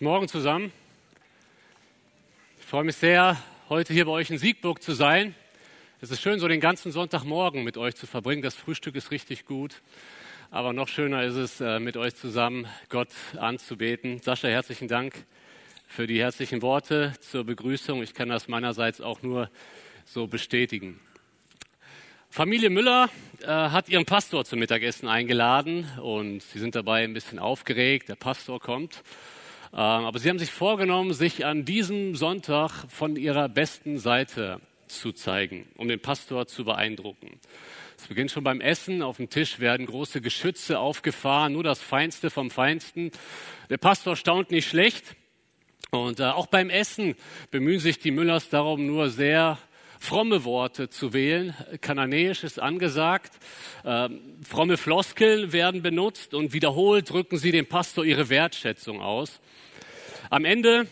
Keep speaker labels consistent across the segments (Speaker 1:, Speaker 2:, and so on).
Speaker 1: Morgen zusammen. Ich freue mich sehr, heute hier bei euch in Siegburg zu sein. Es ist schön, so den ganzen Sonntagmorgen mit euch zu verbringen. Das Frühstück ist richtig gut. Aber noch schöner ist es, äh, mit euch zusammen Gott anzubeten. Sascha, herzlichen Dank für die herzlichen Worte zur Begrüßung. Ich kann das meinerseits auch nur so bestätigen. Familie Müller äh, hat ihren Pastor zum Mittagessen eingeladen und sie sind dabei ein bisschen aufgeregt. Der Pastor kommt aber sie haben sich vorgenommen, sich an diesem Sonntag von ihrer besten Seite zu zeigen, um den Pastor zu beeindrucken. Es beginnt schon beim Essen. Auf dem Tisch werden große Geschütze aufgefahren, nur das Feinste vom Feinsten. Der Pastor staunt nicht schlecht. Und äh, auch beim Essen bemühen sich die Müllers darum, nur sehr fromme Worte zu wählen. Kananäisch ist angesagt. Ähm, fromme Floskeln werden benutzt und wiederholt drücken sie dem Pastor ihre Wertschätzung aus. Am Ende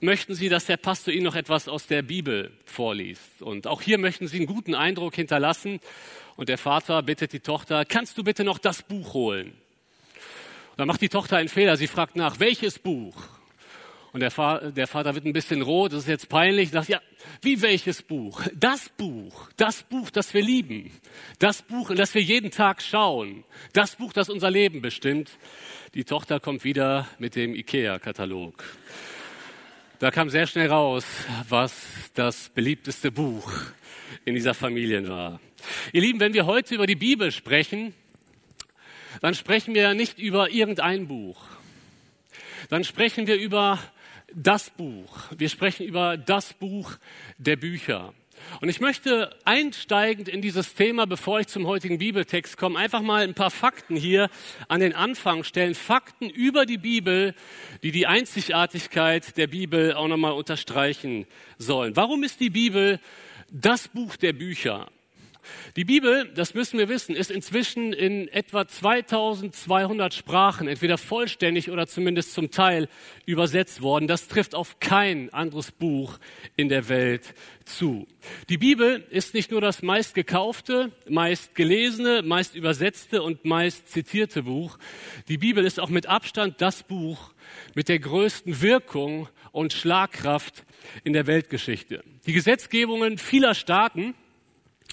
Speaker 1: möchten Sie, dass der Pastor Ihnen noch etwas aus der Bibel vorliest. Und auch hier möchten Sie einen guten Eindruck hinterlassen. Und der Vater bittet die Tochter, kannst du bitte noch das Buch holen? Und dann macht die Tochter einen Fehler. Sie fragt nach, welches Buch? Und der, Vater, der Vater wird ein bisschen rot, das ist jetzt peinlich, sagt, ja, wie welches Buch? Das Buch, das Buch, das wir lieben, das Buch, in das wir jeden Tag schauen, das Buch, das unser Leben bestimmt. Die Tochter kommt wieder mit dem IKEA-Katalog. Da kam sehr schnell raus, was das beliebteste Buch in dieser Familie war. Ihr Lieben, wenn wir heute über die Bibel sprechen, dann sprechen wir nicht über irgendein Buch. Dann sprechen wir über das Buch. Wir sprechen über das Buch der Bücher. Und ich möchte einsteigend in dieses Thema, bevor ich zum heutigen Bibeltext komme, einfach mal ein paar Fakten hier an den Anfang stellen. Fakten über die Bibel, die die Einzigartigkeit der Bibel auch nochmal unterstreichen sollen. Warum ist die Bibel das Buch der Bücher? Die Bibel, das müssen wir wissen, ist inzwischen in etwa 2200 Sprachen, entweder vollständig oder zumindest zum Teil übersetzt worden. Das trifft auf kein anderes Buch in der Welt zu. Die Bibel ist nicht nur das meist gekaufte, meist gelesene, meist übersetzte und meist zitierte Buch. Die Bibel ist auch mit Abstand das Buch mit der größten Wirkung und Schlagkraft in der Weltgeschichte. Die Gesetzgebungen vieler Staaten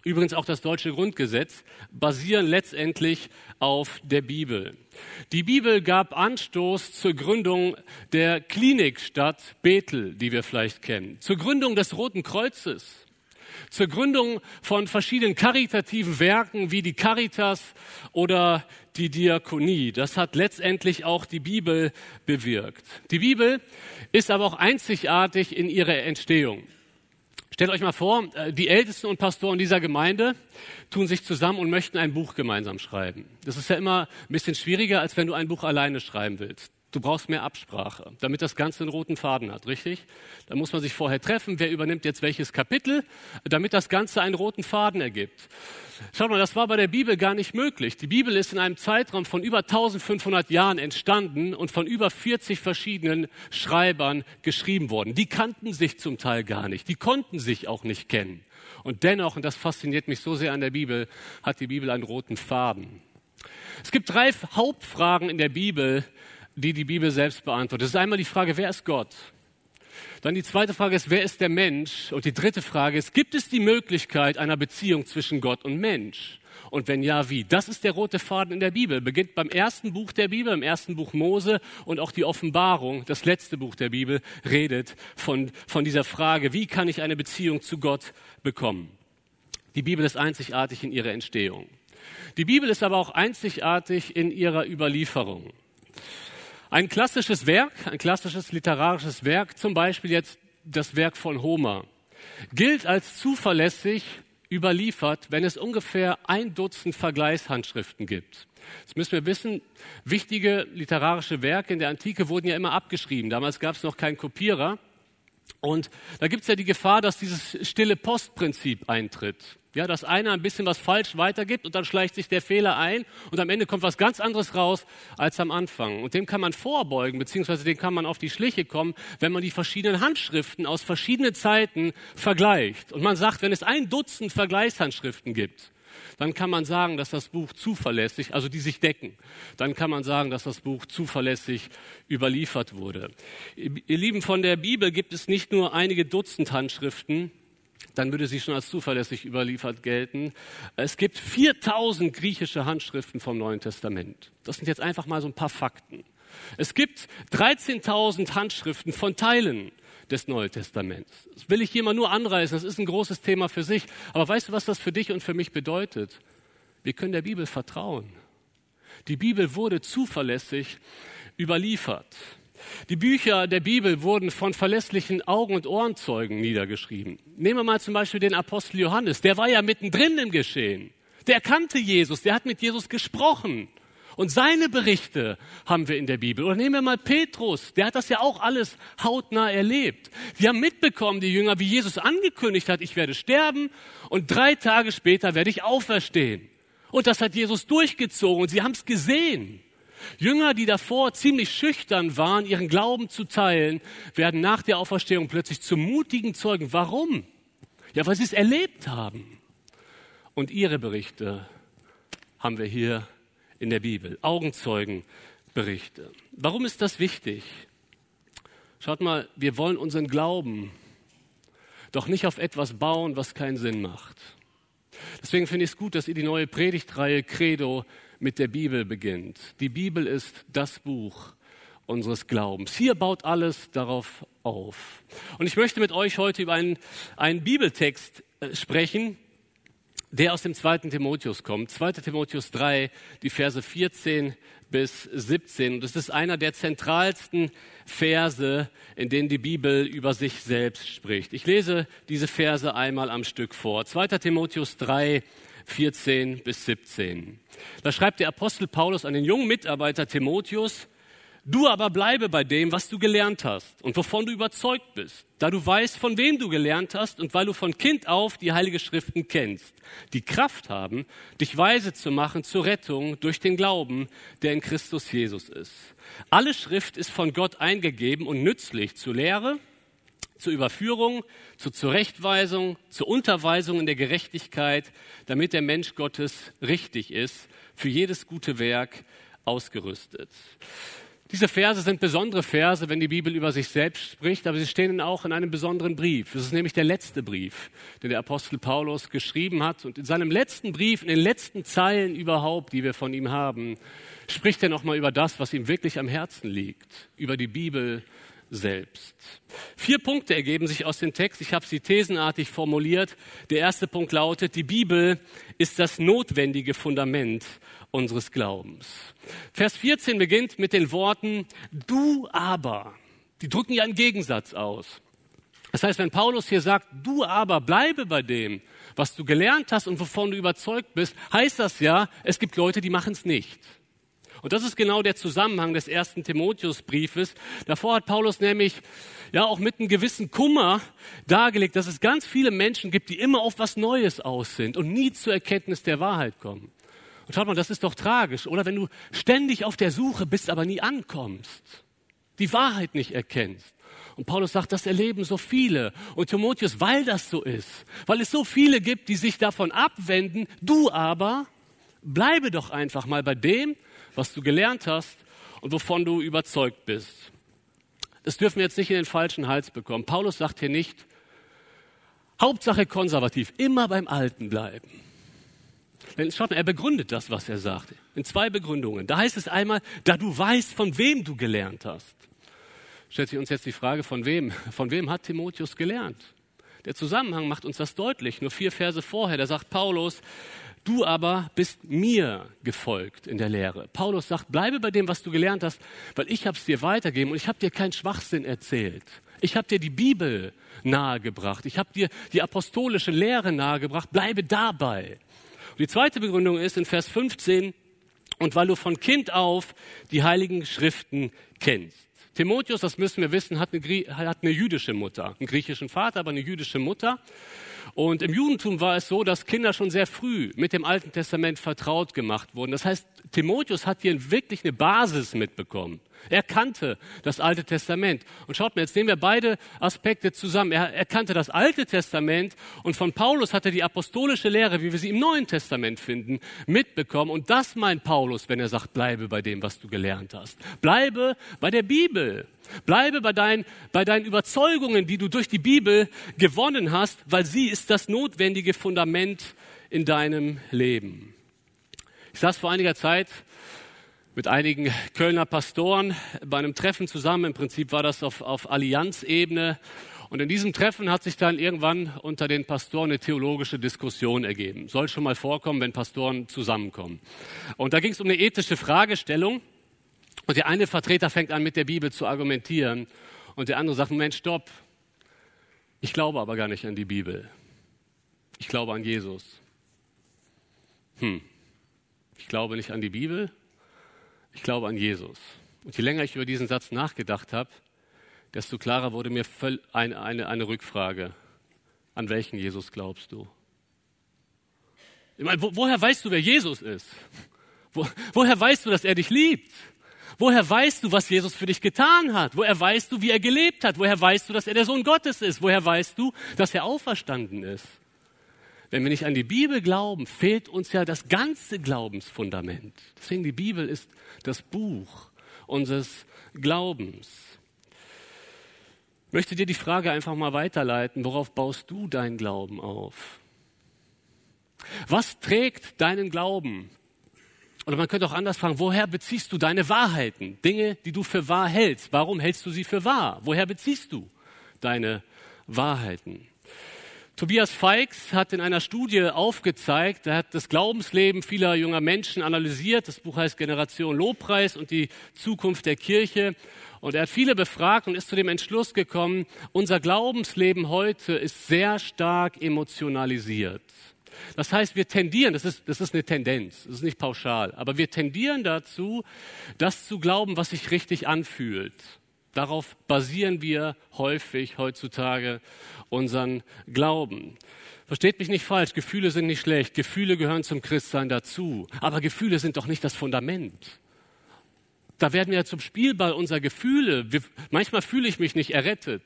Speaker 1: Übrigens auch das deutsche Grundgesetz basieren letztendlich auf der Bibel. Die Bibel gab Anstoß zur Gründung der Klinikstadt Bethel, die wir vielleicht kennen, zur Gründung des Roten Kreuzes, zur Gründung von verschiedenen karitativen Werken wie die Caritas oder die Diakonie. Das hat letztendlich auch die Bibel bewirkt. Die Bibel ist aber auch einzigartig in ihrer Entstehung. Stellt euch mal vor, äh, die Ältesten und Pastoren dieser Gemeinde tun sich zusammen und möchten ein Buch gemeinsam schreiben. Das ist ja immer ein bisschen schwieriger, als wenn du ein Buch alleine schreiben willst. Du brauchst mehr Absprache, damit das Ganze einen roten Faden hat, richtig? Da muss man sich vorher treffen, wer übernimmt jetzt welches Kapitel, damit das Ganze einen roten Faden ergibt. Schaut mal, das war bei der Bibel gar nicht möglich. Die Bibel ist in einem Zeitraum von über 1500 Jahren entstanden und von über 40 verschiedenen Schreibern geschrieben worden. Die kannten sich zum Teil gar nicht, die konnten sich auch nicht kennen. Und dennoch, und das fasziniert mich so sehr an der Bibel, hat die Bibel einen roten Faden. Es gibt drei Hauptfragen in der Bibel, die die Bibel selbst beantwortet. Das ist einmal die Frage, wer ist Gott? Dann die zweite Frage ist, wer ist der Mensch? Und die dritte Frage ist, gibt es die Möglichkeit einer Beziehung zwischen Gott und Mensch? Und wenn ja, wie? Das ist der rote Faden in der Bibel. Beginnt beim ersten Buch der Bibel, im ersten Buch Mose und auch die Offenbarung, das letzte Buch der Bibel, redet von, von dieser Frage, wie kann ich eine Beziehung zu Gott bekommen? Die Bibel ist einzigartig in ihrer Entstehung. Die Bibel ist aber auch einzigartig in ihrer Überlieferung. Ein klassisches Werk, ein klassisches literarisches Werk, zum Beispiel jetzt das Werk von Homer, gilt als zuverlässig überliefert, wenn es ungefähr ein Dutzend Vergleichshandschriften gibt. Jetzt müssen wir wissen, wichtige literarische Werke in der Antike wurden ja immer abgeschrieben. Damals gab es noch keinen Kopierer. Und da gibt es ja die Gefahr, dass dieses stille Postprinzip eintritt. Ja, dass einer ein bisschen was falsch weitergibt und dann schleicht sich der Fehler ein und am Ende kommt was ganz anderes raus als am Anfang. Und dem kann man vorbeugen, beziehungsweise dem kann man auf die Schliche kommen, wenn man die verschiedenen Handschriften aus verschiedenen Zeiten vergleicht. Und man sagt, wenn es ein Dutzend Vergleichshandschriften gibt, dann kann man sagen, dass das Buch zuverlässig, also die sich decken, dann kann man sagen, dass das Buch zuverlässig überliefert wurde. Ihr Lieben, von der Bibel gibt es nicht nur einige Dutzend Handschriften, dann würde sie schon als zuverlässig überliefert gelten. Es gibt 4000 griechische Handschriften vom Neuen Testament. Das sind jetzt einfach mal so ein paar Fakten. Es gibt 13.000 Handschriften von Teilen des Neuen Testaments. Das will ich hier mal nur anreißen, das ist ein großes Thema für sich. Aber weißt du, was das für dich und für mich bedeutet? Wir können der Bibel vertrauen. Die Bibel wurde zuverlässig überliefert. Die Bücher der Bibel wurden von verlässlichen Augen- und Ohrenzeugen niedergeschrieben. Nehmen wir mal zum Beispiel den Apostel Johannes. Der war ja mittendrin im Geschehen. Der kannte Jesus, der hat mit Jesus gesprochen. Und seine Berichte haben wir in der Bibel. Oder nehmen wir mal Petrus, der hat das ja auch alles hautnah erlebt. Wir haben mitbekommen, die Jünger, wie Jesus angekündigt hat, ich werde sterben und drei Tage später werde ich auferstehen. Und das hat Jesus durchgezogen und sie haben es gesehen. Jünger, die davor ziemlich schüchtern waren, ihren Glauben zu teilen, werden nach der Auferstehung plötzlich zu mutigen Zeugen. Warum? Ja, weil sie es erlebt haben. Und ihre Berichte haben wir hier in der Bibel, Augenzeugenberichte. Warum ist das wichtig? Schaut mal, wir wollen unseren Glauben doch nicht auf etwas bauen, was keinen Sinn macht. Deswegen finde ich es gut, dass ihr die neue Predigtreihe Credo mit der Bibel beginnt. Die Bibel ist das Buch unseres Glaubens. Hier baut alles darauf auf. Und ich möchte mit euch heute über einen, einen Bibeltext äh, sprechen, der aus dem zweiten Timotheus kommt. 2. Timotheus 3, die Verse 14 bis 17. Und es ist einer der zentralsten Verse, in denen die Bibel über sich selbst spricht. Ich lese diese Verse einmal am Stück vor. 2. Timotheus 3, 14 bis 17. Da schreibt der Apostel Paulus an den jungen Mitarbeiter Timotheus, Du aber bleibe bei dem, was du gelernt hast und wovon du überzeugt bist, da du weißt, von wem du gelernt hast und weil du von Kind auf die Heilige Schriften kennst, die Kraft haben, dich weise zu machen zur Rettung durch den Glauben, der in Christus Jesus ist. Alle Schrift ist von Gott eingegeben und nützlich zur Lehre, zur Überführung, zur Zurechtweisung, zur Unterweisung in der Gerechtigkeit, damit der Mensch Gottes richtig ist, für jedes gute Werk ausgerüstet. Diese Verse sind besondere Verse, wenn die Bibel über sich selbst spricht, aber sie stehen auch in einem besonderen Brief. Es ist nämlich der letzte Brief, den der Apostel Paulus geschrieben hat. Und in seinem letzten Brief, in den letzten Zeilen überhaupt, die wir von ihm haben, spricht er nochmal über das, was ihm wirklich am Herzen liegt, über die Bibel selbst. Vier Punkte ergeben sich aus dem Text. Ich habe sie thesenartig formuliert. Der erste Punkt lautet, die Bibel ist das notwendige Fundament unseres Glaubens. Vers 14 beginnt mit den Worten, du aber. Die drücken ja einen Gegensatz aus. Das heißt, wenn Paulus hier sagt, du aber bleibe bei dem, was du gelernt hast und wovon du überzeugt bist, heißt das ja, es gibt Leute, die machen es nicht. Und das ist genau der Zusammenhang des ersten Timotheusbriefes. Davor hat Paulus nämlich ja auch mit einem gewissen Kummer dargelegt, dass es ganz viele Menschen gibt, die immer auf was Neues aus sind und nie zur Erkenntnis der Wahrheit kommen. Und schaut mal, das ist doch tragisch. Oder wenn du ständig auf der Suche bist, aber nie ankommst, die Wahrheit nicht erkennst. Und Paulus sagt, das erleben so viele. Und Timotheus, weil das so ist, weil es so viele gibt, die sich davon abwenden, du aber bleibe doch einfach mal bei dem, was du gelernt hast und wovon du überzeugt bist. Das dürfen wir jetzt nicht in den falschen Hals bekommen. Paulus sagt hier nicht, Hauptsache konservativ, immer beim Alten bleiben. Denn schaut mal, er begründet das, was er sagt, in zwei Begründungen. Da heißt es einmal, da du weißt, von wem du gelernt hast. Stellt sich uns jetzt die Frage, von wem? Von wem hat Timotheus gelernt? Der Zusammenhang macht uns das deutlich. Nur vier Verse vorher, da sagt Paulus, Du aber bist mir gefolgt in der Lehre. Paulus sagt, bleibe bei dem, was du gelernt hast, weil ich habe es dir weitergegeben und ich habe dir keinen Schwachsinn erzählt. Ich habe dir die Bibel nahegebracht. Ich habe dir die apostolische Lehre nahegebracht. Bleibe dabei. Und die zweite Begründung ist in Vers 15, und weil du von Kind auf die heiligen Schriften kennst. Timotheus, das müssen wir wissen, hat eine, hat eine jüdische Mutter, einen griechischen Vater, aber eine jüdische Mutter. Und im Judentum war es so, dass Kinder schon sehr früh mit dem Alten Testament vertraut gemacht wurden. Das heißt, Timotheus hat hier wirklich eine Basis mitbekommen. Er kannte das Alte Testament. Und schaut mal, jetzt nehmen wir beide Aspekte zusammen. Er, er kannte das Alte Testament und von Paulus hat er die apostolische Lehre, wie wir sie im Neuen Testament finden, mitbekommen. Und das meint Paulus, wenn er sagt, bleibe bei dem, was du gelernt hast. Bleibe bei der Bibel. Bleibe bei, dein, bei deinen Überzeugungen, die du durch die Bibel gewonnen hast, weil sie ist das notwendige Fundament in deinem Leben. Ich saß vor einiger Zeit mit einigen Kölner Pastoren bei einem Treffen zusammen. Im Prinzip war das auf, auf Allianzebene. Und in diesem Treffen hat sich dann irgendwann unter den Pastoren eine theologische Diskussion ergeben. Soll schon mal vorkommen, wenn Pastoren zusammenkommen. Und da ging es um eine ethische Fragestellung. Und der eine Vertreter fängt an, mit der Bibel zu argumentieren. Und der andere sagt, Mensch, stopp. Ich glaube aber gar nicht an die Bibel. Ich glaube an Jesus. Hm. Ich glaube nicht an die Bibel. Ich glaube an Jesus. Und je länger ich über diesen Satz nachgedacht habe, desto klarer wurde mir eine, eine, eine Rückfrage. An welchen Jesus glaubst du? Ich meine, wo, woher weißt du, wer Jesus ist? Wo, woher weißt du, dass er dich liebt? Woher weißt du, was Jesus für dich getan hat? Woher weißt du, wie er gelebt hat? Woher weißt du, dass er der Sohn Gottes ist? Woher weißt du, dass er auferstanden ist? Wenn wir nicht an die Bibel glauben, fehlt uns ja das ganze Glaubensfundament. Deswegen die Bibel ist das Buch unseres Glaubens. Ich möchte dir die Frage einfach mal weiterleiten, worauf baust du deinen Glauben auf? Was trägt deinen Glauben? Oder man könnte auch anders fragen, woher beziehst du deine Wahrheiten? Dinge, die du für wahr hältst. Warum hältst du sie für wahr? Woher beziehst du deine Wahrheiten? Tobias Feix hat in einer Studie aufgezeigt, er hat das Glaubensleben vieler junger Menschen analysiert. Das Buch heißt Generation Lobpreis und die Zukunft der Kirche. Und er hat viele befragt und ist zu dem Entschluss gekommen, unser Glaubensleben heute ist sehr stark emotionalisiert. Das heißt, wir tendieren, das ist, das ist eine Tendenz, das ist nicht pauschal, aber wir tendieren dazu, das zu glauben, was sich richtig anfühlt. Darauf basieren wir häufig heutzutage unseren Glauben. Versteht mich nicht falsch, Gefühle sind nicht schlecht, Gefühle gehören zum Christsein dazu, aber Gefühle sind doch nicht das Fundament. Da werden wir ja zum Spielball unserer Gefühle. Wir, manchmal fühle ich mich nicht errettet.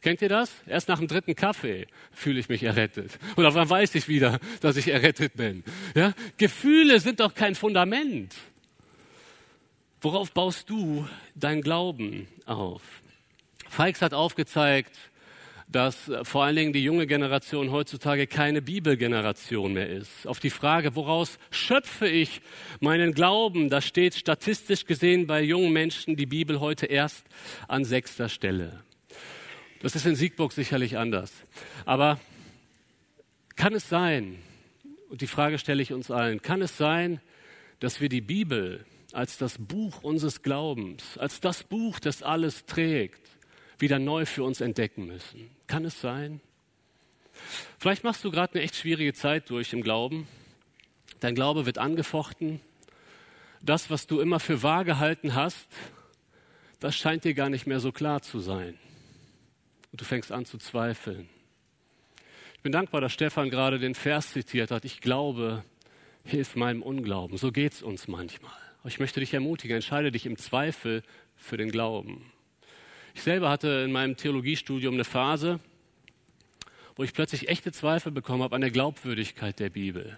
Speaker 1: Kennt ihr das? Erst nach dem dritten Kaffee fühle ich mich errettet. Oder wann weiß ich wieder, dass ich errettet bin? Ja? Gefühle sind doch kein Fundament. Worauf baust du dein Glauben auf? Feix hat aufgezeigt, dass vor allen Dingen die junge Generation heutzutage keine Bibelgeneration mehr ist. Auf die Frage, woraus schöpfe ich meinen Glauben, da steht statistisch gesehen bei jungen Menschen die Bibel heute erst an sechster Stelle. Das ist in Siegburg sicherlich anders. Aber kann es sein, und die Frage stelle ich uns allen, kann es sein, dass wir die Bibel als das Buch unseres Glaubens, als das Buch, das alles trägt, wieder neu für uns entdecken müssen. Kann es sein? Vielleicht machst du gerade eine echt schwierige Zeit durch im Glauben. Dein Glaube wird angefochten. Das, was du immer für wahr gehalten hast, das scheint dir gar nicht mehr so klar zu sein. Und du fängst an zu zweifeln. Ich bin dankbar, dass Stefan gerade den Vers zitiert hat. Ich glaube, hilf meinem Unglauben. So geht es uns manchmal. Aber ich möchte dich ermutigen, entscheide dich im Zweifel für den Glauben. Ich selber hatte in meinem Theologiestudium eine Phase, wo ich plötzlich echte Zweifel bekommen habe an der Glaubwürdigkeit der Bibel.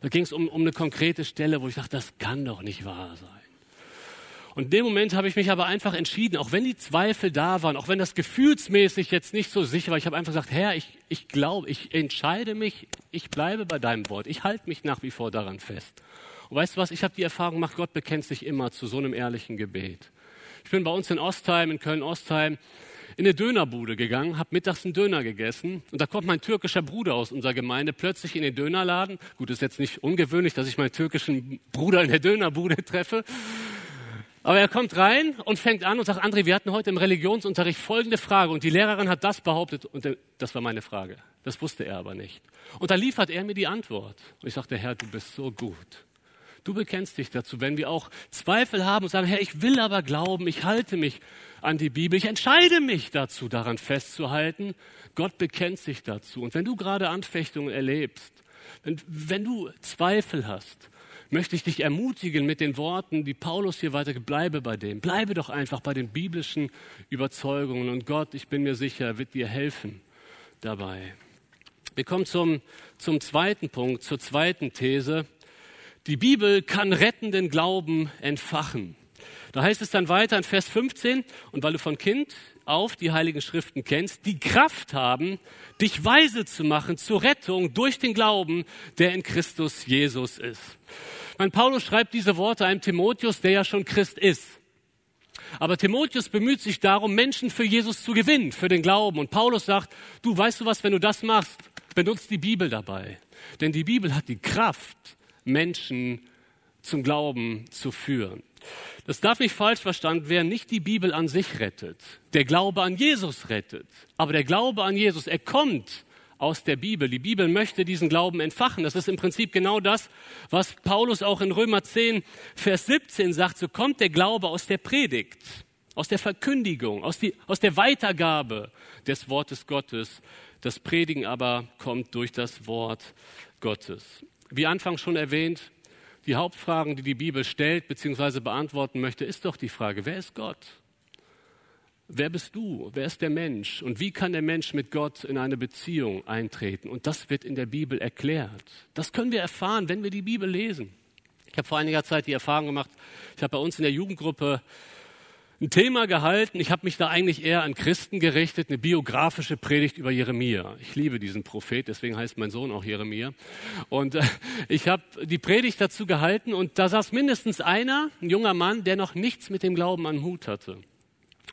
Speaker 1: Da ging es um, um eine konkrete Stelle, wo ich dachte, das kann doch nicht wahr sein. Und in dem Moment habe ich mich aber einfach entschieden, auch wenn die Zweifel da waren, auch wenn das gefühlsmäßig jetzt nicht so sicher war, ich habe einfach gesagt, Herr, ich, ich glaube, ich entscheide mich, ich bleibe bei deinem Wort, ich halte mich nach wie vor daran fest. Und weißt du was, ich habe die Erfahrung gemacht, Gott bekennt sich immer zu so einem ehrlichen Gebet. Ich bin bei uns in Ostheim, in Köln-Ostheim, in eine Dönerbude gegangen, habe mittags einen Döner gegessen und da kommt mein türkischer Bruder aus unserer Gemeinde plötzlich in den Dönerladen. Gut, ist jetzt nicht ungewöhnlich, dass ich meinen türkischen Bruder in der Dönerbude treffe. Aber er kommt rein und fängt an und sagt, André, wir hatten heute im Religionsunterricht folgende Frage und die Lehrerin hat das behauptet und das war meine Frage. Das wusste er aber nicht. Und da liefert er mir die Antwort. Und ich sagte, Herr, du bist so gut. Du bekennst dich dazu. Wenn wir auch Zweifel haben und sagen, Herr, ich will aber glauben, ich halte mich an die Bibel, ich entscheide mich dazu, daran festzuhalten, Gott bekennt sich dazu. Und wenn du gerade Anfechtungen erlebst, wenn, wenn du Zweifel hast, möchte ich dich ermutigen mit den Worten, die Paulus hier weiter, bleibe bei dem. Bleibe doch einfach bei den biblischen Überzeugungen und Gott, ich bin mir sicher, wird dir helfen dabei. Wir kommen zum, zum zweiten Punkt, zur zweiten These. Die Bibel kann rettenden Glauben entfachen. Da heißt es dann weiter in Vers 15, und weil du von Kind auf die Heiligen Schriften kennst, die Kraft haben, dich weise zu machen zur Rettung durch den Glauben, der in Christus Jesus ist. Mein Paulus schreibt diese Worte einem Timotheus, der ja schon Christ ist. Aber Timotheus bemüht sich darum, Menschen für Jesus zu gewinnen, für den Glauben. Und Paulus sagt, du weißt du was, wenn du das machst, benutzt die Bibel dabei. Denn die Bibel hat die Kraft, Menschen zum Glauben zu führen. Das darf nicht falsch verstanden werden, nicht die Bibel an sich rettet. Der Glaube an Jesus rettet. Aber der Glaube an Jesus, er kommt aus der Bibel. Die Bibel möchte diesen Glauben entfachen. Das ist im Prinzip genau das, was Paulus auch in Römer 10, Vers 17 sagt. So kommt der Glaube aus der Predigt, aus der Verkündigung, aus, die, aus der Weitergabe des Wortes Gottes. Das Predigen aber kommt durch das Wort Gottes. Wie anfangs schon erwähnt, die Hauptfragen, die die Bibel stellt bzw. beantworten möchte, ist doch die Frage, wer ist Gott? Wer bist du? Wer ist der Mensch? Und wie kann der Mensch mit Gott in eine Beziehung eintreten? Und das wird in der Bibel erklärt. Das können wir erfahren, wenn wir die Bibel lesen. Ich habe vor einiger Zeit die Erfahrung gemacht, ich habe bei uns in der Jugendgruppe ein Thema gehalten. Ich habe mich da eigentlich eher an Christen gerichtet, eine biografische Predigt über Jeremia. Ich liebe diesen Prophet, deswegen heißt mein Sohn auch Jeremia. Und äh, ich habe die Predigt dazu gehalten und da saß mindestens einer, ein junger Mann, der noch nichts mit dem Glauben an Hut hatte.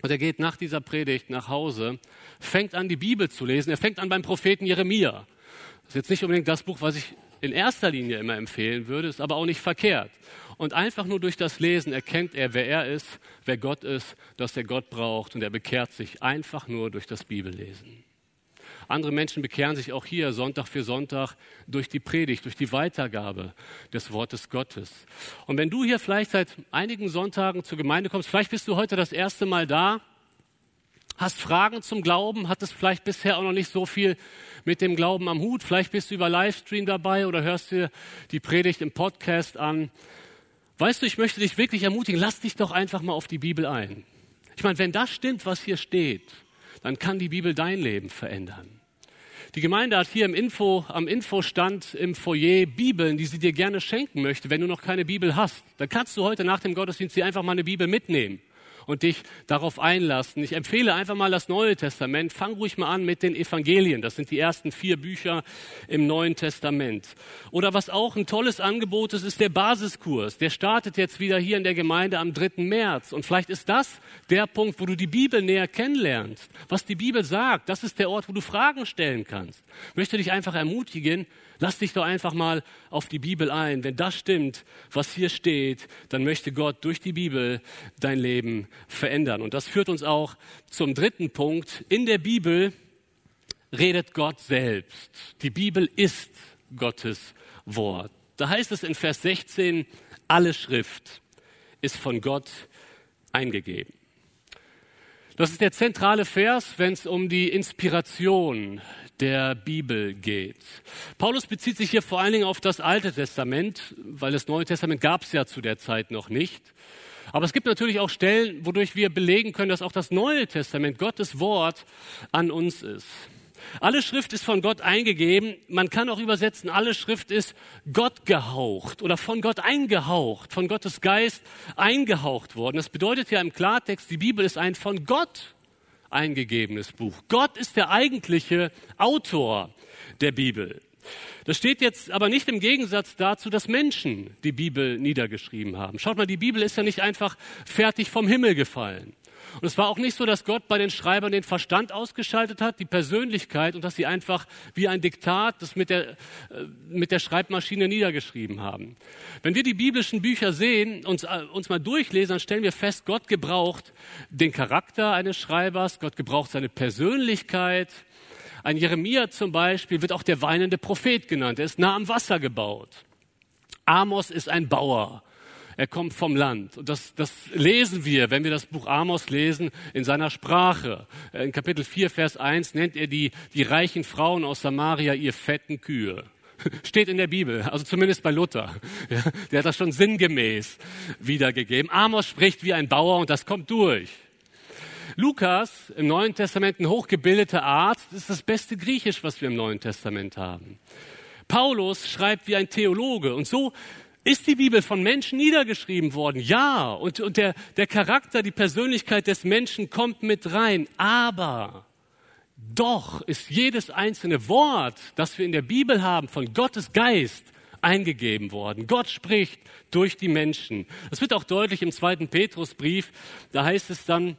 Speaker 1: Und er geht nach dieser Predigt nach Hause, fängt an, die Bibel zu lesen. Er fängt an beim Propheten Jeremia. Das ist jetzt nicht unbedingt das Buch, was ich in erster Linie immer empfehlen würde, ist aber auch nicht verkehrt. Und einfach nur durch das Lesen erkennt er, wer er ist, wer Gott ist, dass er Gott braucht. Und er bekehrt sich einfach nur durch das Bibellesen. Andere Menschen bekehren sich auch hier Sonntag für Sonntag durch die Predigt, durch die Weitergabe des Wortes Gottes. Und wenn du hier vielleicht seit einigen Sonntagen zur Gemeinde kommst, vielleicht bist du heute das erste Mal da, hast Fragen zum Glauben, hattest vielleicht bisher auch noch nicht so viel mit dem Glauben am Hut, vielleicht bist du über Livestream dabei oder hörst dir die Predigt im Podcast an. Weißt du, ich möchte dich wirklich ermutigen, lass dich doch einfach mal auf die Bibel ein. Ich meine, wenn das stimmt, was hier steht, dann kann die Bibel dein Leben verändern. Die Gemeinde hat hier im Info, am Infostand im Foyer Bibeln, die sie dir gerne schenken möchte, wenn du noch keine Bibel hast. Dann kannst du heute nach dem Gottesdienst dir einfach mal eine Bibel mitnehmen und dich darauf einlassen. Ich empfehle einfach mal das Neue Testament. Fang ruhig mal an mit den Evangelien. Das sind die ersten vier Bücher im Neuen Testament. Oder was auch ein tolles Angebot ist, ist der Basiskurs. Der startet jetzt wieder hier in der Gemeinde am 3. März. Und vielleicht ist das der Punkt, wo du die Bibel näher kennenlernst. Was die Bibel sagt, das ist der Ort, wo du Fragen stellen kannst. Ich möchte dich einfach ermutigen, Lass dich doch einfach mal auf die Bibel ein. Wenn das stimmt, was hier steht, dann möchte Gott durch die Bibel dein Leben verändern. Und das führt uns auch zum dritten Punkt. In der Bibel redet Gott selbst. Die Bibel ist Gottes Wort. Da heißt es in Vers 16, alle Schrift ist von Gott eingegeben. Das ist der zentrale Vers, wenn es um die Inspiration der Bibel geht. Paulus bezieht sich hier vor allen Dingen auf das Alte Testament, weil das Neue Testament gab es ja zu der Zeit noch nicht. Aber es gibt natürlich auch Stellen, wodurch wir belegen können, dass auch das Neue Testament, Gottes Wort, an uns ist. Alle Schrift ist von Gott eingegeben. Man kann auch übersetzen, alle Schrift ist Gott gehaucht oder von Gott eingehaucht, von Gottes Geist eingehaucht worden. Das bedeutet ja im Klartext, die Bibel ist ein von Gott eingegebenes Buch. Gott ist der eigentliche Autor der Bibel. Das steht jetzt aber nicht im Gegensatz dazu, dass Menschen die Bibel niedergeschrieben haben. Schaut mal, die Bibel ist ja nicht einfach fertig vom Himmel gefallen. Und es war auch nicht so, dass Gott bei den Schreibern den Verstand ausgeschaltet hat, die Persönlichkeit und dass sie einfach wie ein Diktat das mit der, äh, mit der Schreibmaschine niedergeschrieben haben. Wenn wir die biblischen Bücher sehen, uns, äh, uns mal durchlesen, dann stellen wir fest, Gott gebraucht den Charakter eines Schreibers, Gott gebraucht seine Persönlichkeit. Ein Jeremia zum Beispiel wird auch der weinende Prophet genannt. Er ist nah am Wasser gebaut. Amos ist ein Bauer. Er kommt vom Land. Und das, das lesen wir, wenn wir das Buch Amos lesen, in seiner Sprache. In Kapitel 4, Vers 1 nennt er die, die reichen Frauen aus Samaria ihr fetten Kühe. steht in der Bibel, also zumindest bei Luther. Ja, der hat das schon sinngemäß wiedergegeben. Amos spricht wie ein Bauer und das kommt durch. Lukas, im Neuen Testament ein hochgebildeter Arzt, ist das beste Griechisch, was wir im Neuen Testament haben. Paulus schreibt wie ein Theologe und so ist die Bibel von Menschen niedergeschrieben worden? Ja. Und, und der, der Charakter, die Persönlichkeit des Menschen kommt mit rein. Aber doch ist jedes einzelne Wort, das wir in der Bibel haben, von Gottes Geist eingegeben worden. Gott spricht durch die Menschen. Das wird auch deutlich im zweiten Petrusbrief. Da heißt es dann,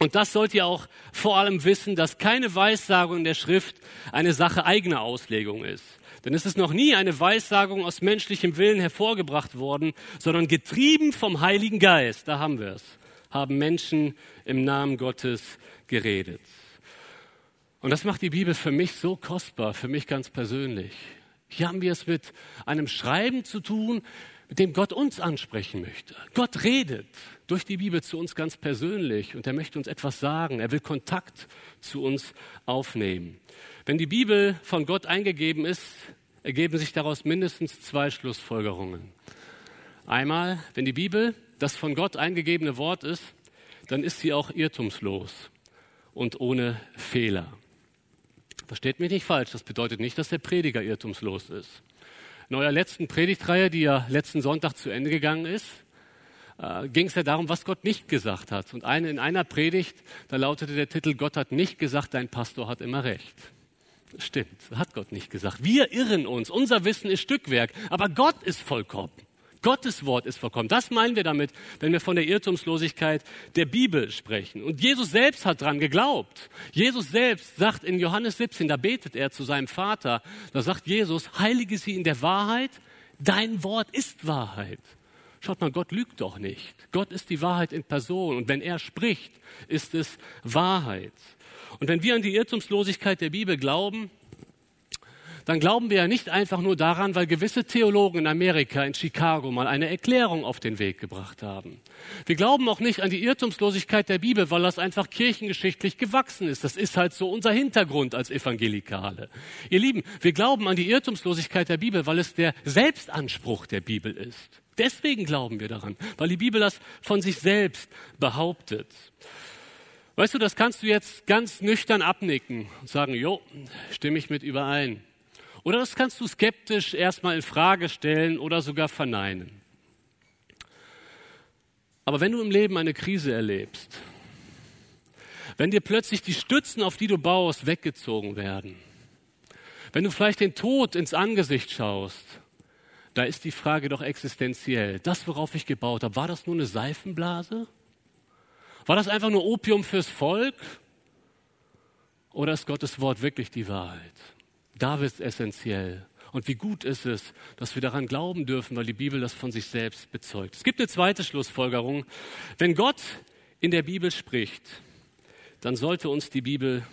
Speaker 1: und das sollt ihr auch vor allem wissen, dass keine Weissagung in der Schrift eine Sache eigener Auslegung ist. Denn es ist noch nie eine Weissagung aus menschlichem Willen hervorgebracht worden, sondern getrieben vom Heiligen Geist, da haben wir es, haben Menschen im Namen Gottes geredet. Und das macht die Bibel für mich so kostbar, für mich ganz persönlich. Hier haben wir es mit einem Schreiben zu tun, mit dem Gott uns ansprechen möchte. Gott redet durch die Bibel zu uns ganz persönlich und er möchte uns etwas sagen. Er will Kontakt zu uns aufnehmen. Wenn die Bibel von Gott eingegeben ist, ergeben sich daraus mindestens zwei Schlussfolgerungen. Einmal, wenn die Bibel das von Gott eingegebene Wort ist, dann ist sie auch irrtumslos und ohne Fehler. Versteht mich nicht falsch, das bedeutet nicht, dass der Prediger irrtumslos ist. In eurer letzten Predigtreihe, die ja letzten Sonntag zu Ende gegangen ist, äh, ging es ja darum, was Gott nicht gesagt hat. Und eine, in einer Predigt, da lautete der Titel, Gott hat nicht gesagt, dein Pastor hat immer recht. Stimmt, hat Gott nicht gesagt. Wir irren uns, unser Wissen ist Stückwerk, aber Gott ist vollkommen. Gottes Wort ist vollkommen. Das meinen wir damit, wenn wir von der Irrtumslosigkeit der Bibel sprechen. Und Jesus selbst hat dran geglaubt. Jesus selbst sagt in Johannes 17, da betet er zu seinem Vater, da sagt Jesus, heilige sie in der Wahrheit, dein Wort ist Wahrheit. Schaut mal, Gott lügt doch nicht. Gott ist die Wahrheit in Person und wenn er spricht, ist es Wahrheit. Und wenn wir an die Irrtumslosigkeit der Bibel glauben, dann glauben wir ja nicht einfach nur daran, weil gewisse Theologen in Amerika, in Chicago mal eine Erklärung auf den Weg gebracht haben. Wir glauben auch nicht an die Irrtumslosigkeit der Bibel, weil das einfach kirchengeschichtlich gewachsen ist. Das ist halt so unser Hintergrund als Evangelikale. Ihr Lieben, wir glauben an die Irrtumslosigkeit der Bibel, weil es der Selbstanspruch der Bibel ist. Deswegen glauben wir daran, weil die Bibel das von sich selbst behauptet. Weißt du, das kannst du jetzt ganz nüchtern abnicken und sagen, jo, stimme ich mit überein. Oder das kannst du skeptisch erstmal in Frage stellen oder sogar verneinen. Aber wenn du im Leben eine Krise erlebst, wenn dir plötzlich die Stützen, auf die du baust, weggezogen werden, wenn du vielleicht den Tod ins Angesicht schaust, da ist die Frage doch existenziell. Das, worauf ich gebaut habe, war das nur eine Seifenblase? War das einfach nur Opium fürs Volk? Oder ist Gottes Wort wirklich die Wahrheit? Da wird es essentiell. Und wie gut ist es, dass wir daran glauben dürfen, weil die Bibel das von sich selbst bezeugt. Es gibt eine zweite Schlussfolgerung. Wenn Gott in der Bibel spricht, dann sollte uns die Bibel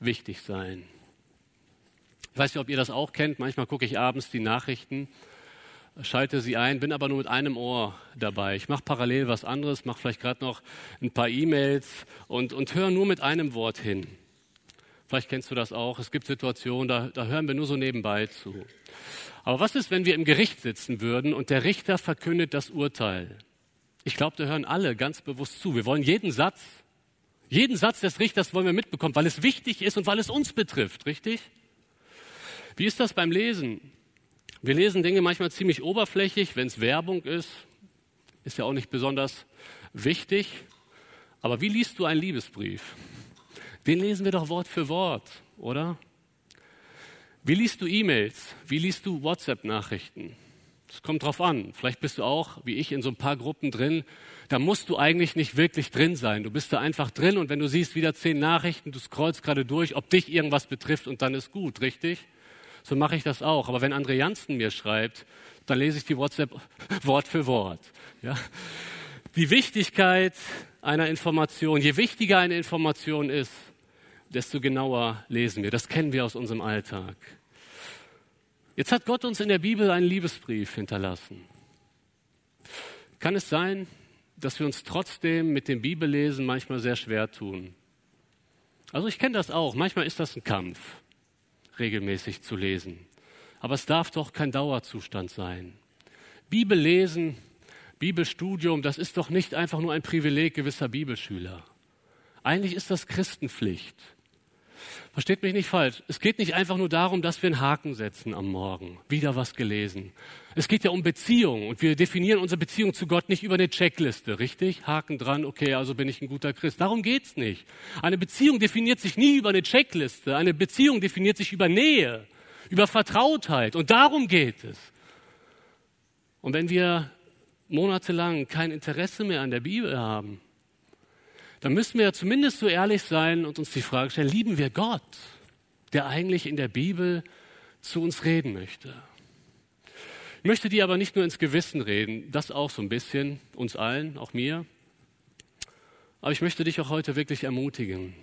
Speaker 1: wichtig sein. Ich weiß nicht, ob ihr das auch kennt. Manchmal gucke ich abends die Nachrichten, schalte sie ein, bin aber nur mit einem Ohr dabei. Ich mache parallel was anderes, mache vielleicht gerade noch ein paar E-Mails und, und höre nur mit einem Wort hin. Vielleicht kennst du das auch. Es gibt Situationen, da, da hören wir nur so nebenbei zu. Aber was ist, wenn wir im Gericht sitzen würden und der Richter verkündet das Urteil? Ich glaube, da hören alle ganz bewusst zu. Wir wollen jeden Satz, jeden Satz des Richters wollen wir mitbekommen, weil es wichtig ist und weil es uns betrifft, richtig? Wie ist das beim Lesen? Wir lesen Dinge manchmal ziemlich oberflächlich, wenn es Werbung ist, ist ja auch nicht besonders wichtig. Aber wie liest du einen Liebesbrief? Den lesen wir doch Wort für Wort, oder? Wie liest du E-Mails? Wie liest du WhatsApp-Nachrichten? Es kommt drauf an. Vielleicht bist du auch, wie ich, in so ein paar Gruppen drin. Da musst du eigentlich nicht wirklich drin sein. Du bist da einfach drin und wenn du siehst wieder zehn Nachrichten, du scrollst gerade durch, ob dich irgendwas betrifft und dann ist gut, richtig? So mache ich das auch. Aber wenn André Janssen mir schreibt, dann lese ich die WhatsApp Wort für Wort. Ja? Die Wichtigkeit einer Information, je wichtiger eine Information ist, desto genauer lesen wir. Das kennen wir aus unserem Alltag. Jetzt hat Gott uns in der Bibel einen Liebesbrief hinterlassen. Kann es sein, dass wir uns trotzdem mit dem Bibellesen manchmal sehr schwer tun? Also ich kenne das auch. Manchmal ist das ein Kampf, regelmäßig zu lesen. Aber es darf doch kein Dauerzustand sein. Bibel lesen, Bibelstudium, das ist doch nicht einfach nur ein Privileg gewisser Bibelschüler. Eigentlich ist das Christenpflicht. Versteht mich nicht falsch. Es geht nicht einfach nur darum, dass wir einen Haken setzen am Morgen. Wieder was gelesen. Es geht ja um Beziehung und wir definieren unsere Beziehung zu Gott nicht über eine Checkliste, richtig? Haken dran, okay, also bin ich ein guter Christ. Darum geht's nicht. Eine Beziehung definiert sich nie über eine Checkliste. Eine Beziehung definiert sich über Nähe, über Vertrautheit und darum geht es. Und wenn wir monatelang kein Interesse mehr an der Bibel haben, dann müssen wir zumindest so ehrlich sein und uns die Frage stellen, lieben wir Gott, der eigentlich in der Bibel zu uns reden möchte? Ich möchte dir aber nicht nur ins Gewissen reden, das auch so ein bisschen, uns allen, auch mir. Aber ich möchte dich auch heute wirklich ermutigen,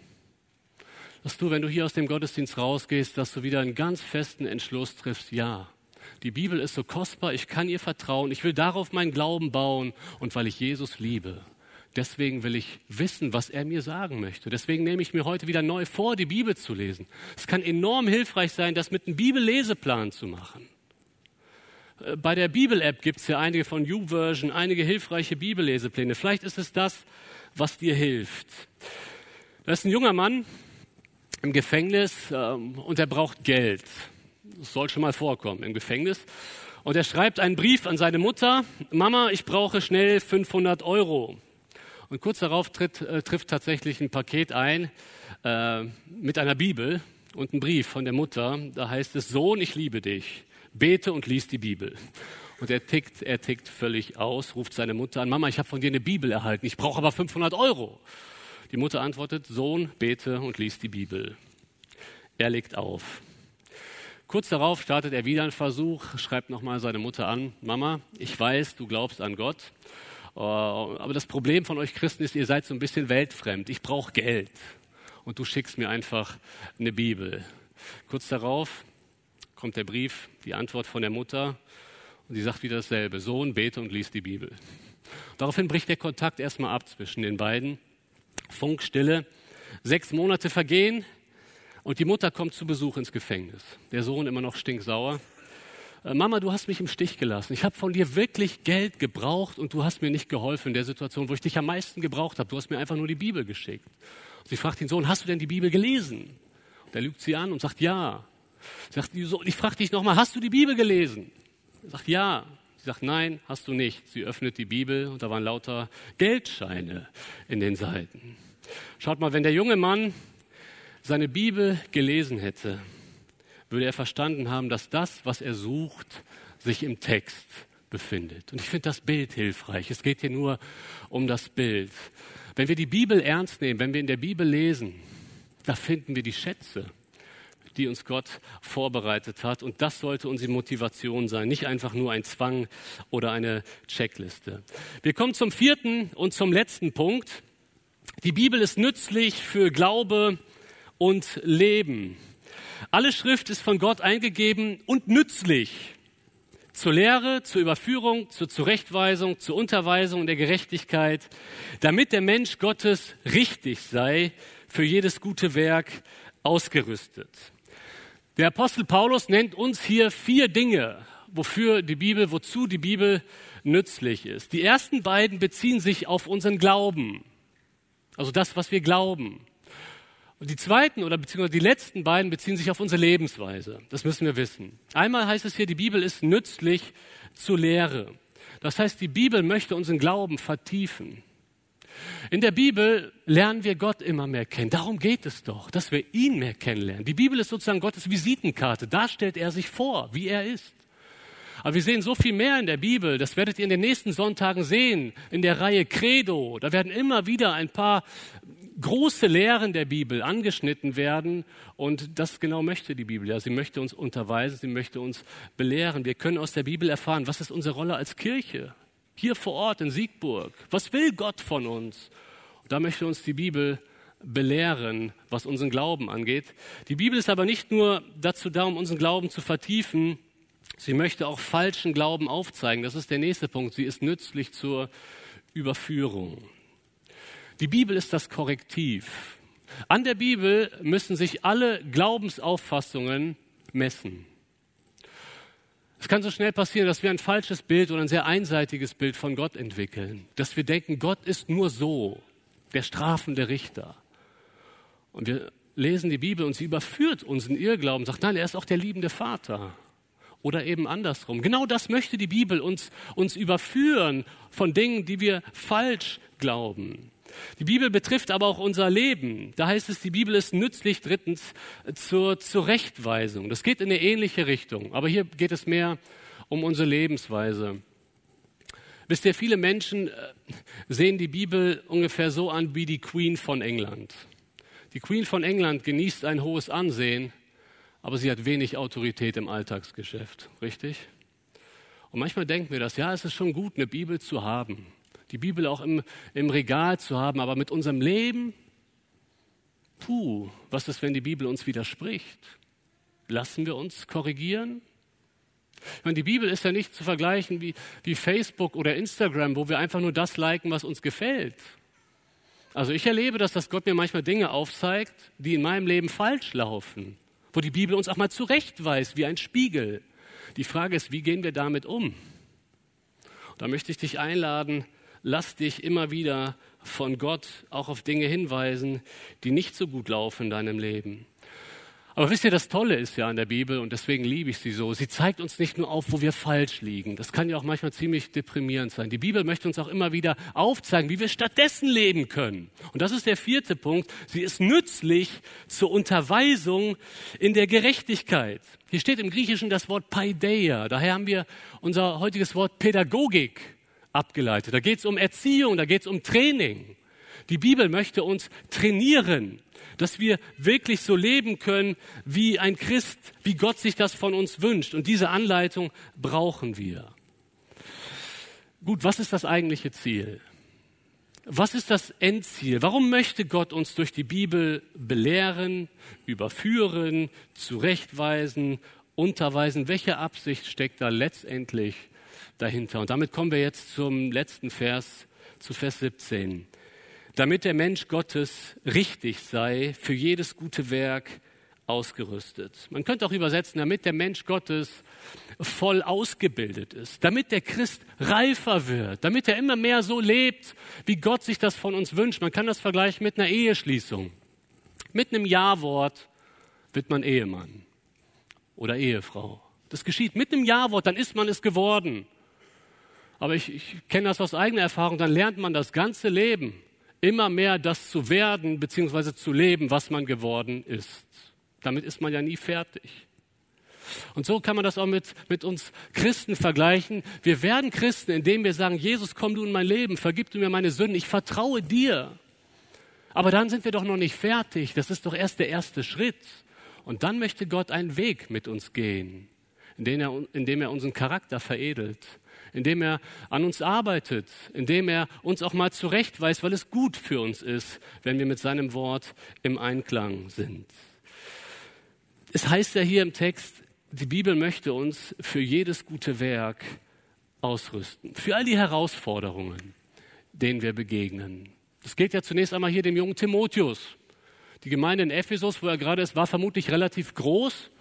Speaker 1: dass du, wenn du hier aus dem Gottesdienst rausgehst, dass du wieder einen ganz festen Entschluss triffst, ja, die Bibel ist so kostbar, ich kann ihr vertrauen, ich will darauf meinen Glauben bauen und weil ich Jesus liebe, Deswegen will ich wissen, was er mir sagen möchte. Deswegen nehme ich mir heute wieder neu vor, die Bibel zu lesen. Es kann enorm hilfreich sein, das mit einem Bibelleseplan zu machen. Äh, bei der Bibel-App gibt es ja einige von YouVersion, einige hilfreiche Bibellesepläne. Vielleicht ist es das, was dir hilft. Da ist ein junger Mann im Gefängnis ähm, und er braucht Geld. Das soll schon mal vorkommen im Gefängnis. Und er schreibt einen Brief an seine Mutter. Mama, ich brauche schnell 500 Euro. Und kurz darauf tritt, äh, trifft tatsächlich ein Paket ein äh, mit einer Bibel und einem Brief von der Mutter. Da heißt es, Sohn, ich liebe dich. Bete und lies die Bibel. Und er tickt, er tickt völlig aus, ruft seine Mutter an, Mama, ich habe von dir eine Bibel erhalten, ich brauche aber 500 Euro. Die Mutter antwortet, Sohn, bete und lies die Bibel. Er legt auf. Kurz darauf startet er wieder einen Versuch, schreibt nochmal seine Mutter an, Mama, ich weiß, du glaubst an Gott aber das Problem von euch Christen ist, ihr seid so ein bisschen weltfremd. Ich brauche Geld. Und du schickst mir einfach eine Bibel. Kurz darauf kommt der Brief, die Antwort von der Mutter. Und sie sagt wieder dasselbe. Sohn, bete und lies die Bibel. Daraufhin bricht der Kontakt erstmal ab zwischen den beiden. Funkstille. Sechs Monate vergehen und die Mutter kommt zu Besuch ins Gefängnis. Der Sohn immer noch stinksauer. Äh, Mama, du hast mich im Stich gelassen. Ich habe von dir wirklich Geld gebraucht und du hast mir nicht geholfen in der Situation, wo ich dich am meisten gebraucht habe. Du hast mir einfach nur die Bibel geschickt. Und sie fragt den Sohn, hast du denn die Bibel gelesen? Und er lügt sie an und sagt, ja. Sie sagt, ich frage dich nochmal, hast du die Bibel gelesen? Er sagt, ja. Sie sagt, nein, hast du nicht. Sie öffnet die Bibel und da waren lauter Geldscheine in den Seiten. Schaut mal, wenn der junge Mann seine Bibel gelesen hätte, würde er verstanden haben, dass das, was er sucht, sich im Text befindet. Und ich finde das Bild hilfreich. Es geht hier nur um das Bild. Wenn wir die Bibel ernst nehmen, wenn wir in der Bibel lesen, da finden wir die Schätze, die uns Gott vorbereitet hat. Und das sollte unsere Motivation sein, nicht einfach nur ein Zwang oder eine Checkliste. Wir kommen zum vierten und zum letzten Punkt. Die Bibel ist nützlich für Glaube und Leben. Alle Schrift ist von Gott eingegeben und nützlich zur Lehre, zur Überführung, zur Zurechtweisung, zur Unterweisung der Gerechtigkeit, damit der Mensch Gottes richtig sei, für jedes gute Werk ausgerüstet. Der Apostel Paulus nennt uns hier vier Dinge, wofür die Bibel, wozu die Bibel nützlich ist. Die ersten beiden beziehen sich auf unseren Glauben, also das, was wir glauben. Und die zweiten oder beziehungsweise die letzten beiden beziehen sich auf unsere Lebensweise. Das müssen wir wissen. Einmal heißt es hier, die Bibel ist nützlich zur Lehre. Das heißt, die Bibel möchte unseren Glauben vertiefen. In der Bibel lernen wir Gott immer mehr kennen. Darum geht es doch, dass wir ihn mehr kennenlernen. Die Bibel ist sozusagen Gottes Visitenkarte. Da stellt er sich vor, wie er ist. Aber wir sehen so viel mehr in der Bibel. Das werdet ihr in den nächsten Sonntagen sehen. In der Reihe Credo. Da werden immer wieder ein paar große Lehren der Bibel angeschnitten werden. Und das genau möchte die Bibel. Ja, sie möchte uns unterweisen, sie möchte uns belehren. Wir können aus der Bibel erfahren, was ist unsere Rolle als Kirche hier vor Ort in Siegburg. Was will Gott von uns? Und da möchte uns die Bibel belehren, was unseren Glauben angeht. Die Bibel ist aber nicht nur dazu da, um unseren Glauben zu vertiefen. Sie möchte auch falschen Glauben aufzeigen. Das ist der nächste Punkt. Sie ist nützlich zur Überführung. Die Bibel ist das Korrektiv. An der Bibel müssen sich alle Glaubensauffassungen messen. Es kann so schnell passieren, dass wir ein falsches Bild oder ein sehr einseitiges Bild von Gott entwickeln. Dass wir denken, Gott ist nur so, der strafende Richter. Und wir lesen die Bibel und sie überführt unseren Irrglauben, sagt, nein, er ist auch der liebende Vater. Oder eben andersrum. Genau das möchte die Bibel uns, uns überführen von Dingen, die wir falsch glauben. Die Bibel betrifft aber auch unser Leben. Da heißt es, die Bibel ist nützlich drittens zur Zurechtweisung. Das geht in eine ähnliche Richtung, aber hier geht es mehr um unsere Lebensweise. Wisst ihr, viele Menschen äh, sehen die Bibel ungefähr so an wie die Queen von England. Die Queen von England genießt ein hohes Ansehen, aber sie hat wenig Autorität im Alltagsgeschäft, richtig? Und manchmal denken wir das, ja, es ist schon gut, eine Bibel zu haben die Bibel auch im, im Regal zu haben, aber mit unserem Leben, puh, was ist, wenn die Bibel uns widerspricht? Lassen wir uns korrigieren? Ich meine, die Bibel ist ja nicht zu vergleichen wie, wie Facebook oder Instagram, wo wir einfach nur das liken, was uns gefällt. Also ich erlebe das, dass Gott mir manchmal Dinge aufzeigt, die in meinem Leben falsch laufen, wo die Bibel uns auch mal zurechtweist wie ein Spiegel. Die Frage ist, wie gehen wir damit um? Da möchte ich dich einladen, lass dich immer wieder von Gott auch auf Dinge hinweisen, die nicht so gut laufen in deinem Leben. Aber wisst ihr, das Tolle ist ja an der Bibel und deswegen liebe ich sie so. Sie zeigt uns nicht nur auf, wo wir falsch liegen. Das kann ja auch manchmal ziemlich deprimierend sein. Die Bibel möchte uns auch immer wieder aufzeigen, wie wir stattdessen leben können. Und das ist der vierte Punkt. Sie ist nützlich zur Unterweisung in der Gerechtigkeit. Hier steht im Griechischen das Wort Paideia. Daher haben wir unser heutiges Wort Pädagogik abgeleitet. Da geht es um Erziehung, da geht es um Training. Die Bibel möchte uns trainieren, dass wir wirklich so leben können wie ein Christ, wie Gott sich das von uns wünscht. Und diese Anleitung brauchen wir. Gut, was ist das eigentliche Ziel? Was ist das Endziel? Warum möchte Gott uns durch die Bibel belehren, überführen, zurechtweisen, unterweisen? Welche Absicht steckt da letztendlich dahinter. Und damit kommen wir jetzt zum letzten Vers, zu Vers 17. Damit der Mensch Gottes richtig sei, für jedes gute Werk ausgerüstet. Man könnte auch übersetzen, damit der Mensch Gottes voll ausgebildet ist, damit der Christ reifer wird, damit er immer mehr so lebt, wie Gott sich das von uns wünscht. Man kann das vergleichen mit einer Eheschließung. Mit einem Ja-Wort wird man Ehemann oder Ehefrau. Das geschieht mit einem Ja-Wort, dann ist man es geworden. Aber ich, ich kenne das aus eigener Erfahrung, dann lernt man das ganze Leben immer mehr das zu werden bzw. zu leben, was man geworden ist. Damit ist man ja nie fertig. Und so kann man das auch mit, mit uns Christen vergleichen. Wir werden Christen, indem wir sagen, Jesus, komm du in mein Leben, vergib du mir meine Sünden, ich vertraue dir. Aber dann sind wir doch noch nicht fertig. Das ist doch erst der erste Schritt. Und dann möchte Gott einen Weg mit uns gehen, indem er, indem er unseren Charakter veredelt, indem er an uns arbeitet, indem er uns auch mal zurechtweist, weil es gut für uns ist, wenn wir mit seinem Wort im Einklang sind. Es heißt ja hier im Text, die Bibel möchte uns für jedes gute Werk ausrüsten, für all die Herausforderungen, denen wir begegnen. Das geht ja zunächst einmal hier dem jungen Timotheus. Die Gemeinde in Ephesus, wo er gerade ist, war vermutlich relativ groß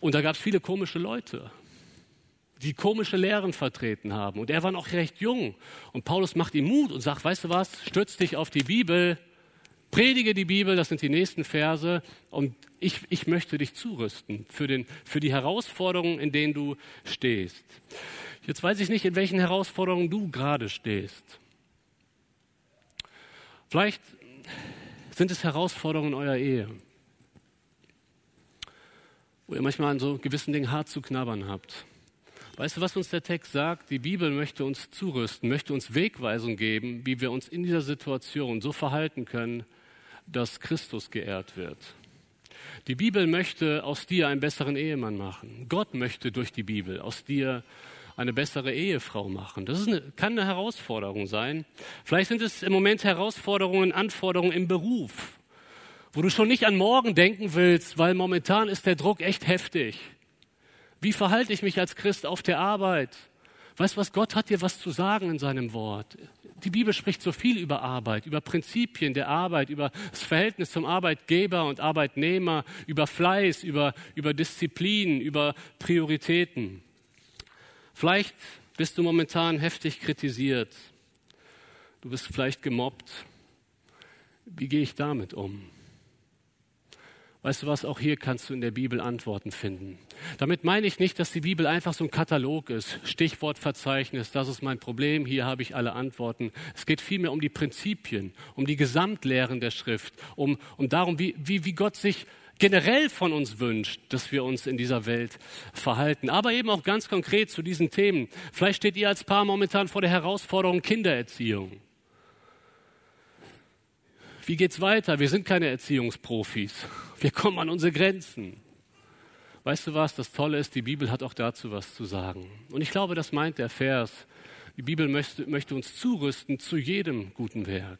Speaker 1: und da gab es viele komische Leute die komische Lehren vertreten haben. Und er war noch recht jung. Und Paulus macht ihm Mut und sagt, weißt du was, stütz dich auf die Bibel, predige die Bibel, das sind die nächsten Verse. Und ich, ich möchte dich zurüsten für, den, für die Herausforderungen, in denen du stehst. Jetzt weiß ich nicht, in welchen Herausforderungen du gerade stehst. Vielleicht sind es Herausforderungen in eurer Ehe, wo ihr manchmal an so gewissen Dingen hart zu knabbern habt Weißt du, was uns der Text sagt? Die Bibel möchte uns zurüsten, möchte uns Wegweisung geben, wie wir uns in dieser Situation so verhalten können, dass Christus geehrt wird. Die Bibel möchte aus dir einen besseren Ehemann machen. Gott möchte durch die Bibel aus dir eine bessere Ehefrau machen. Das eine, kann eine Herausforderung sein. Vielleicht sind es im Moment Herausforderungen, Anforderungen im Beruf, wo du schon nicht an morgen denken willst, weil momentan ist der Druck echt heftig. Wie verhalte ich mich als Christ auf der Arbeit? Weißt du was, Gott hat dir was zu sagen in seinem Wort. Die Bibel spricht so viel über Arbeit, über Prinzipien der Arbeit, über das Verhältnis zum Arbeitgeber und Arbeitnehmer, über Fleiß, über, über Disziplin, über Prioritäten. Vielleicht bist du momentan heftig kritisiert. Du bist vielleicht gemobbt. Wie gehe ich damit um? Weißt du was, auch hier kannst du in der Bibel Antworten finden. Damit meine ich nicht, dass die Bibel einfach so ein Katalog ist, Stichwortverzeichnis, das ist mein Problem, hier habe ich alle Antworten. Es geht vielmehr um die Prinzipien, um die Gesamtlehren der Schrift, um, um darum, wie, wie, wie Gott sich generell von uns wünscht, dass wir uns in dieser Welt verhalten. Aber eben auch ganz konkret zu diesen Themen. Vielleicht steht ihr als Paar momentan vor der Herausforderung Kindererziehung. Wie geht's weiter? Wir sind keine Erziehungsprofis. Wir kommen an unsere Grenzen. Weißt du was? Das Tolle ist, die Bibel hat auch dazu was zu sagen. Und ich glaube, das meint der Vers. Die Bibel möchte, möchte uns zurüsten zu jedem guten Werk.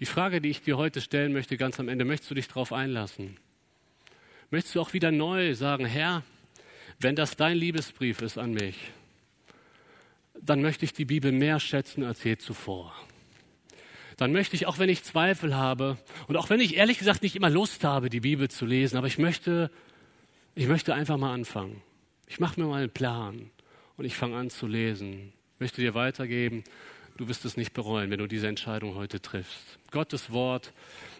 Speaker 1: Die Frage, die ich dir heute stellen möchte, ganz am Ende, möchtest du dich darauf einlassen? Möchtest du auch wieder neu sagen, Herr, wenn das dein Liebesbrief ist an mich, dann möchte ich die Bibel mehr schätzen als je zuvor dann möchte ich, auch wenn ich Zweifel habe und auch wenn ich ehrlich gesagt nicht immer Lust habe, die Bibel zu lesen, aber ich möchte, ich möchte einfach mal anfangen. Ich mache mir mal einen Plan und ich fange an zu lesen. Ich möchte dir weitergeben, du wirst es nicht bereuen, wenn du diese Entscheidung heute triffst. Gottes Wort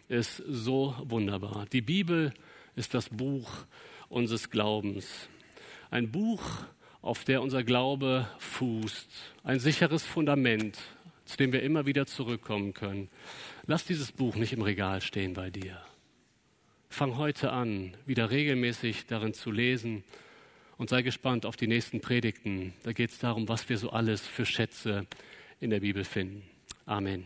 Speaker 1: ist so wunderbar. Die Bibel ist das Buch unseres Glaubens. Ein Buch, auf der unser Glaube fußt. Ein sicheres Fundament, zu dem wir immer wieder zurückkommen können. Lass dieses Buch nicht im Regal stehen bei dir. Fang heute an, wieder regelmäßig darin zu lesen und sei gespannt auf die nächsten Predigten. Da geht es darum, was wir so alles für Schätze in der Bibel finden. Amen.